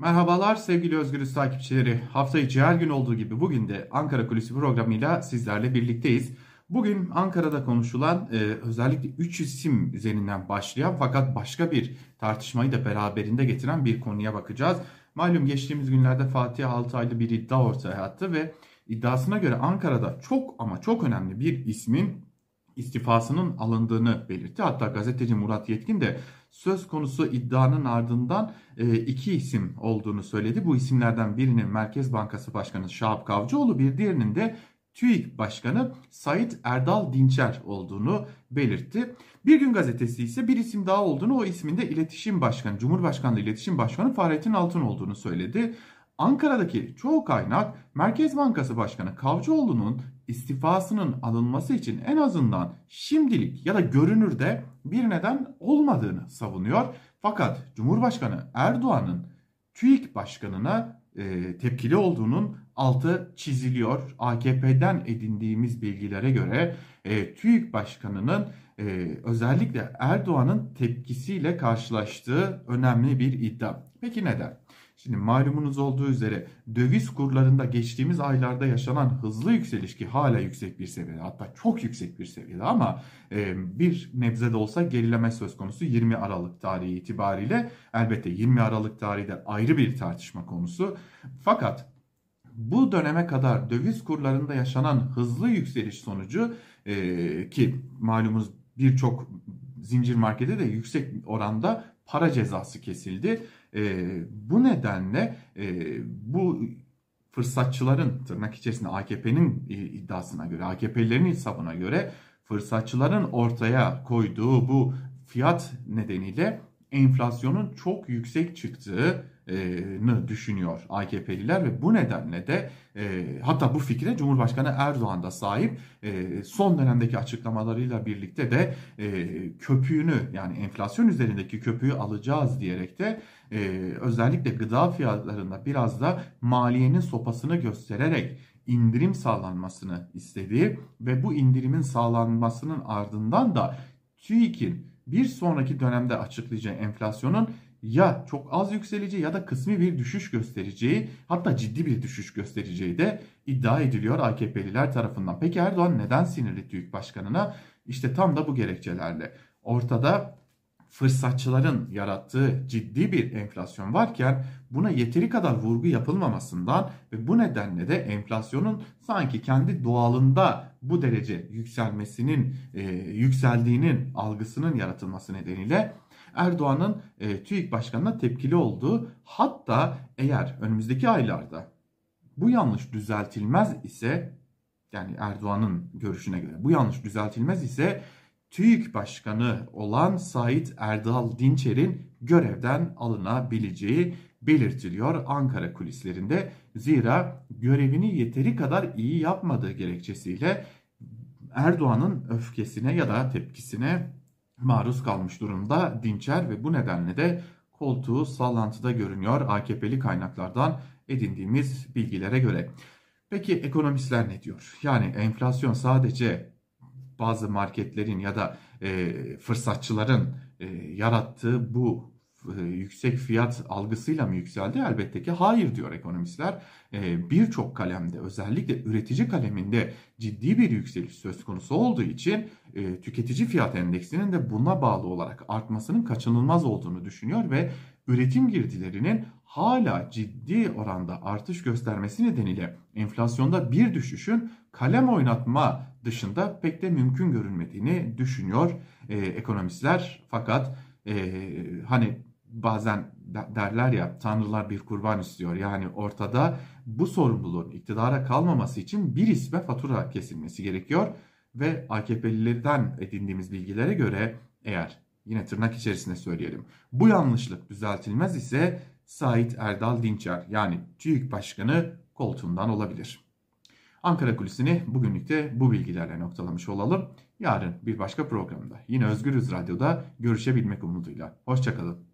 Merhabalar sevgili Özgürüz takipçileri. Hafta içi her gün olduğu gibi bugün de Ankara Kulisi programıyla sizlerle birlikteyiz. Bugün Ankara'da konuşulan e, özellikle 3 isim üzerinden başlayan fakat başka bir tartışmayı da beraberinde getiren bir konuya bakacağız. Malum geçtiğimiz günlerde Fatih Altaylı bir iddia ortaya attı ve iddiasına göre Ankara'da çok ama çok önemli bir ismin istifasının alındığını belirtti. Hatta gazeteci Murat Yetkin de söz konusu iddianın ardından e, iki isim olduğunu söyledi. Bu isimlerden birinin Merkez Bankası Başkanı Şahap Kavcıoğlu bir diğerinin de TÜİK Başkanı Sait Erdal Dinçer olduğunu belirtti. Bir gün gazetesi ise bir isim daha olduğunu o ismin de İletişim Başkanı, Cumhurbaşkanlığı İletişim Başkanı Fahrettin Altun olduğunu söyledi. Ankara'daki çoğu kaynak Merkez Bankası Başkanı Kavcıoğlu'nun istifasının alınması için en azından şimdilik ya da görünürde bir neden olmadığını savunuyor. Fakat Cumhurbaşkanı Erdoğan'ın TÜİK Başkanı'na e, tepkili olduğunun altı çiziliyor. AKP'den edindiğimiz bilgilere göre e, TÜİK Başkanı'nın e, özellikle Erdoğan'ın tepkisiyle karşılaştığı önemli bir iddia. Peki neden? Şimdi malumunuz olduğu üzere döviz kurlarında geçtiğimiz aylarda yaşanan hızlı yükseliş ki hala yüksek bir seviyede hatta çok yüksek bir seviyede ama e, bir nebze de olsa gerileme söz konusu 20 Aralık tarihi itibariyle elbette 20 Aralık tarihi de ayrı bir tartışma konusu. Fakat bu döneme kadar döviz kurlarında yaşanan hızlı yükseliş sonucu e, ki malumunuz birçok zincir markete de yüksek oranda para cezası kesildi. E, bu nedenle e, bu fırsatçıların tırnak içerisinde AKP'nin iddiasına göre, AKP'lilerin hesabına göre fırsatçıların ortaya koyduğu bu fiyat nedeniyle enflasyonun çok yüksek çıktığını düşünüyor AKP'liler ve bu nedenle de e, hatta bu fikre Cumhurbaşkanı Erdoğan da sahip e, son dönemdeki açıklamalarıyla birlikte de e, köpüğünü yani enflasyon üzerindeki köpüğü alacağız diyerek de e, özellikle gıda fiyatlarında biraz da maliyenin sopasını göstererek indirim sağlanmasını istediği ve bu indirimin sağlanmasının ardından da TÜİK'in bir sonraki dönemde açıklayacağı enflasyonun ya çok az yükseleceği ya da kısmi bir düşüş göstereceği hatta ciddi bir düşüş göstereceği de iddia ediliyor AKP'liler tarafından. Peki Erdoğan neden sinirli TÜİK Başkanı'na? İşte tam da bu gerekçelerle. Ortada fırsatçıların yarattığı ciddi bir enflasyon varken buna yeteri kadar vurgu yapılmamasından ve bu nedenle de enflasyonun sanki kendi doğalında bu derece yükselmesinin e, yükseldiğinin algısının yaratılması nedeniyle Erdoğan'ın e, TÜİK Başkanı'na tepkili olduğu hatta eğer önümüzdeki aylarda bu yanlış düzeltilmez ise yani Erdoğan'ın görüşüne göre bu yanlış düzeltilmez ise TÜİK Başkanı olan Sait Erdal Dinçer'in görevden alınabileceği belirtiliyor Ankara kulislerinde. Zira görevini yeteri kadar iyi yapmadığı gerekçesiyle Erdoğan'ın öfkesine ya da tepkisine maruz kalmış durumda Dinçer ve bu nedenle de koltuğu sallantıda görünüyor AKP'li kaynaklardan edindiğimiz bilgilere göre. Peki ekonomistler ne diyor? Yani enflasyon sadece bazı marketlerin ya da e, fırsatçıların e, yarattığı bu yüksek fiyat algısıyla mı yükseldi? Elbette ki hayır diyor ekonomistler. E, Birçok kalemde özellikle üretici kaleminde ciddi bir yükseliş söz konusu olduğu için e, tüketici fiyat endeksinin de buna bağlı olarak artmasının kaçınılmaz olduğunu düşünüyor ve üretim girdilerinin hala ciddi oranda artış göstermesi nedeniyle enflasyonda bir düşüşün kalem oynatma dışında pek de mümkün görünmediğini düşünüyor e, ekonomistler. Fakat e, hani bazen derler ya tanrılar bir kurban istiyor. Yani ortada bu sorumluluğun iktidara kalmaması için bir isme fatura kesilmesi gerekiyor. Ve AKP'lilerden edindiğimiz bilgilere göre eğer yine tırnak içerisinde söyleyelim bu yanlışlık düzeltilmez ise Sait Erdal Dinçer yani TÜİK Başkanı koltuğundan olabilir. Ankara Kulisi'ni bugünlük de bu bilgilerle noktalamış olalım. Yarın bir başka programda yine Özgürüz Radyo'da görüşebilmek umuduyla. Hoşçakalın.